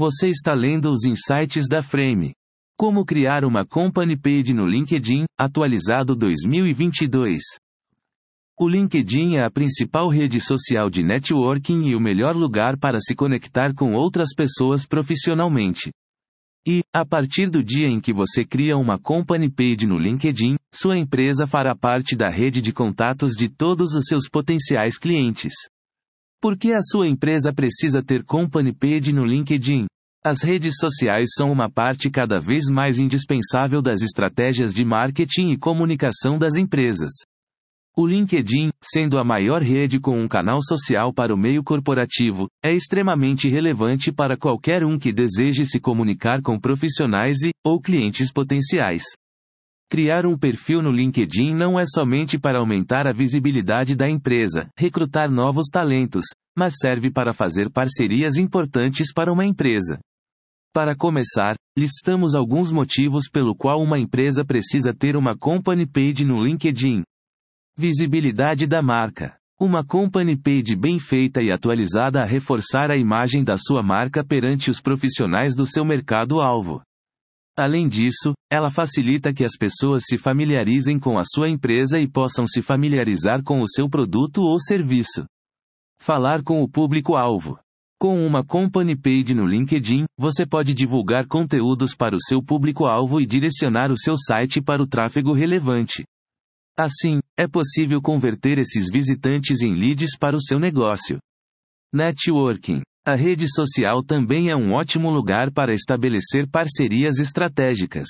Você está lendo os insights da Frame. Como criar uma company page no LinkedIn, atualizado 2022. O LinkedIn é a principal rede social de networking e o melhor lugar para se conectar com outras pessoas profissionalmente. E, a partir do dia em que você cria uma company page no LinkedIn, sua empresa fará parte da rede de contatos de todos os seus potenciais clientes. Por que a sua empresa precisa ter company page no LinkedIn? As redes sociais são uma parte cada vez mais indispensável das estratégias de marketing e comunicação das empresas. O LinkedIn, sendo a maior rede com um canal social para o meio corporativo, é extremamente relevante para qualquer um que deseje se comunicar com profissionais e, ou clientes potenciais. Criar um perfil no LinkedIn não é somente para aumentar a visibilidade da empresa, recrutar novos talentos, mas serve para fazer parcerias importantes para uma empresa. Para começar, listamos alguns motivos pelo qual uma empresa precisa ter uma company page no LinkedIn. Visibilidade da marca. Uma company page bem feita e atualizada a reforçar a imagem da sua marca perante os profissionais do seu mercado-alvo. Além disso, ela facilita que as pessoas se familiarizem com a sua empresa e possam se familiarizar com o seu produto ou serviço. Falar com o público-alvo. Com uma company page no LinkedIn, você pode divulgar conteúdos para o seu público-alvo e direcionar o seu site para o tráfego relevante. Assim, é possível converter esses visitantes em leads para o seu negócio. Networking. A rede social também é um ótimo lugar para estabelecer parcerias estratégicas.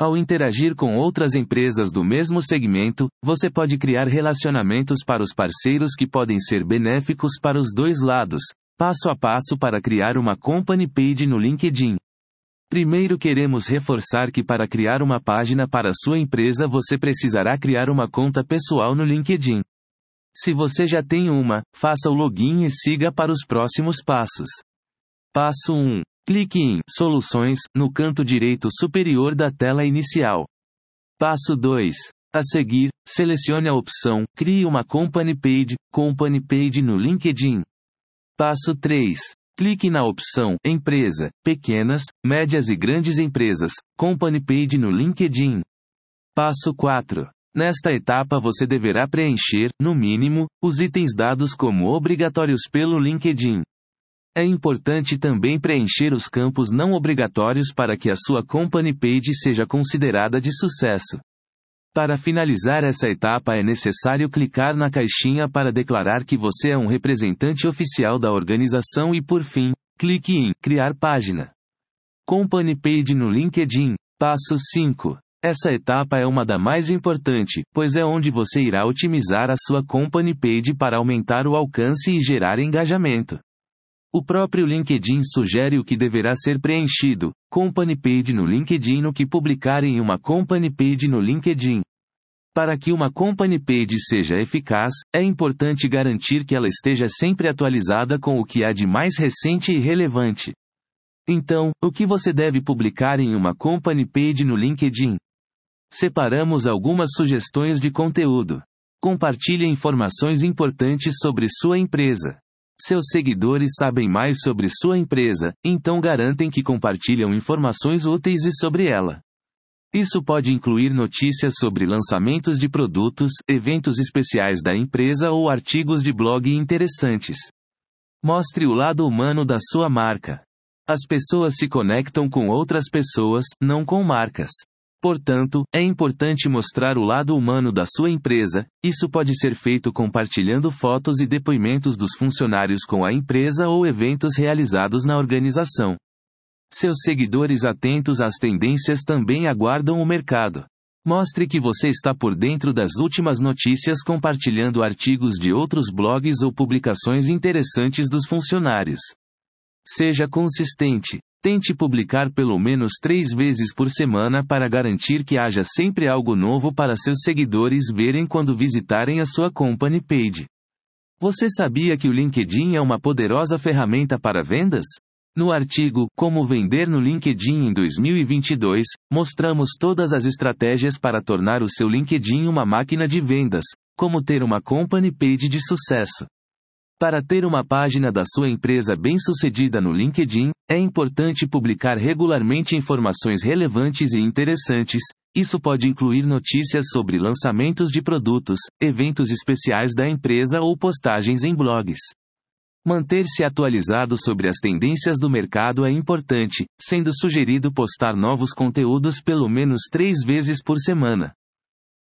Ao interagir com outras empresas do mesmo segmento, você pode criar relacionamentos para os parceiros que podem ser benéficos para os dois lados, Passo a passo para criar uma company page no LinkedIn. Primeiro queremos reforçar que para criar uma página para sua empresa você precisará criar uma conta pessoal no LinkedIn. Se você já tem uma, faça o login e siga para os próximos passos. Passo 1. Clique em Soluções no canto direito superior da tela inicial. Passo 2. A seguir, selecione a opção Crie uma Company Page, Company Page no LinkedIn. Passo 3. Clique na opção Empresa, Pequenas, Médias e Grandes Empresas, Company Page no LinkedIn. Passo 4. Nesta etapa você deverá preencher, no mínimo, os itens dados como obrigatórios pelo LinkedIn. É importante também preencher os campos não obrigatórios para que a sua company page seja considerada de sucesso. Para finalizar essa etapa é necessário clicar na caixinha para declarar que você é um representante oficial da organização e por fim, clique em Criar página. Company Page no LinkedIn. Passo 5. Essa etapa é uma da mais importante, pois é onde você irá otimizar a sua company page para aumentar o alcance e gerar engajamento. O próprio LinkedIn sugere o que deverá ser preenchido, Company Page no LinkedIn no que publicarem uma Company Page no LinkedIn. Para que uma Company Page seja eficaz, é importante garantir que ela esteja sempre atualizada com o que há de mais recente e relevante. Então, o que você deve publicar em uma Company Page no LinkedIn? Separamos algumas sugestões de conteúdo. Compartilhe informações importantes sobre sua empresa. Seus seguidores sabem mais sobre sua empresa, então garantem que compartilham informações úteis e sobre ela. Isso pode incluir notícias sobre lançamentos de produtos, eventos especiais da empresa ou artigos de blog interessantes. Mostre o lado humano da sua marca. As pessoas se conectam com outras pessoas, não com marcas. Portanto, é importante mostrar o lado humano da sua empresa, isso pode ser feito compartilhando fotos e depoimentos dos funcionários com a empresa ou eventos realizados na organização. Seus seguidores atentos às tendências também aguardam o mercado. Mostre que você está por dentro das últimas notícias compartilhando artigos de outros blogs ou publicações interessantes dos funcionários. Seja consistente. Tente publicar pelo menos três vezes por semana para garantir que haja sempre algo novo para seus seguidores verem quando visitarem a sua company page. Você sabia que o LinkedIn é uma poderosa ferramenta para vendas? No artigo Como Vender no LinkedIn em 2022, mostramos todas as estratégias para tornar o seu LinkedIn uma máquina de vendas, como ter uma company page de sucesso. Para ter uma página da sua empresa bem-sucedida no LinkedIn, é importante publicar regularmente informações relevantes e interessantes. Isso pode incluir notícias sobre lançamentos de produtos, eventos especiais da empresa ou postagens em blogs. Manter-se atualizado sobre as tendências do mercado é importante, sendo sugerido postar novos conteúdos pelo menos três vezes por semana.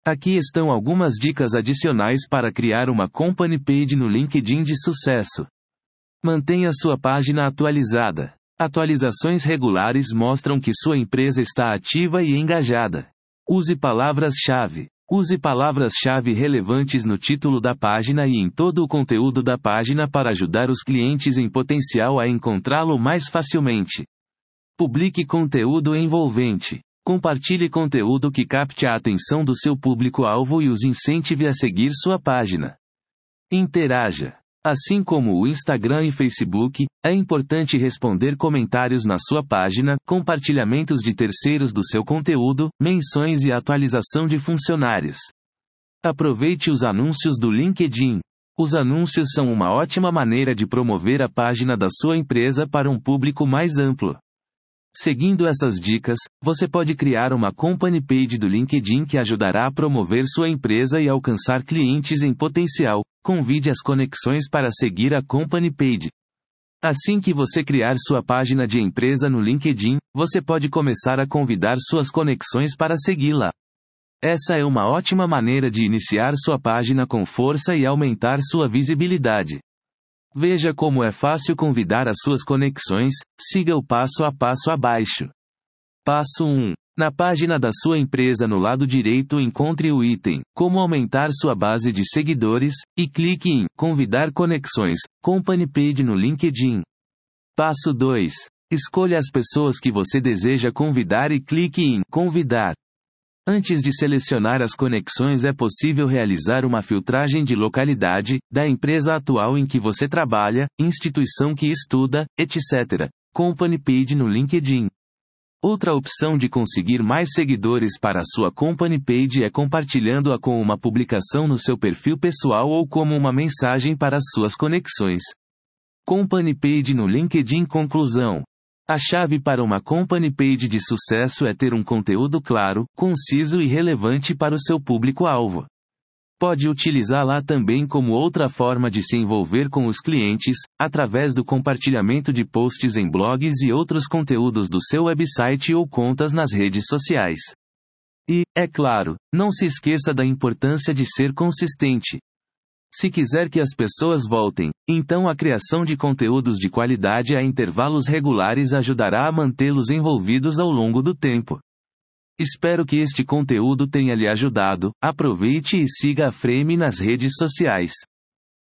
Aqui estão algumas dicas adicionais para criar uma company page no LinkedIn de sucesso. Mantenha sua página atualizada. Atualizações regulares mostram que sua empresa está ativa e engajada. Use palavras-chave. Use palavras-chave relevantes no título da página e em todo o conteúdo da página para ajudar os clientes em potencial a encontrá-lo mais facilmente. Publique conteúdo envolvente. Compartilhe conteúdo que capte a atenção do seu público-alvo e os incentive a seguir sua página. Interaja. Assim como o Instagram e Facebook, é importante responder comentários na sua página, compartilhamentos de terceiros do seu conteúdo, menções e atualização de funcionários. Aproveite os anúncios do LinkedIn. Os anúncios são uma ótima maneira de promover a página da sua empresa para um público mais amplo. Seguindo essas dicas, você pode criar uma company page do LinkedIn que ajudará a promover sua empresa e alcançar clientes em potencial. Convide as conexões para seguir a company page. Assim que você criar sua página de empresa no LinkedIn, você pode começar a convidar suas conexões para segui-la. Essa é uma ótima maneira de iniciar sua página com força e aumentar sua visibilidade. Veja como é fácil convidar as suas conexões, siga o passo a passo abaixo. Passo 1. Na página da sua empresa no lado direito encontre o item Como aumentar sua base de seguidores e clique em Convidar conexões, Company Page no LinkedIn. Passo 2. Escolha as pessoas que você deseja convidar e clique em Convidar. Antes de selecionar as conexões, é possível realizar uma filtragem de localidade, da empresa atual em que você trabalha, instituição que estuda, etc. Company Page no LinkedIn. Outra opção de conseguir mais seguidores para a sua company page é compartilhando-a com uma publicação no seu perfil pessoal ou como uma mensagem para as suas conexões. Company page no LinkedIn Conclusão. A chave para uma company page de sucesso é ter um conteúdo claro, conciso e relevante para o seu público-alvo. Pode utilizá-la também como outra forma de se envolver com os clientes, através do compartilhamento de posts em blogs e outros conteúdos do seu website ou contas nas redes sociais. E, é claro, não se esqueça da importância de ser consistente. Se quiser que as pessoas voltem, então a criação de conteúdos de qualidade a intervalos regulares ajudará a mantê-los envolvidos ao longo do tempo. Espero que este conteúdo tenha lhe ajudado. Aproveite e siga a Frame nas redes sociais.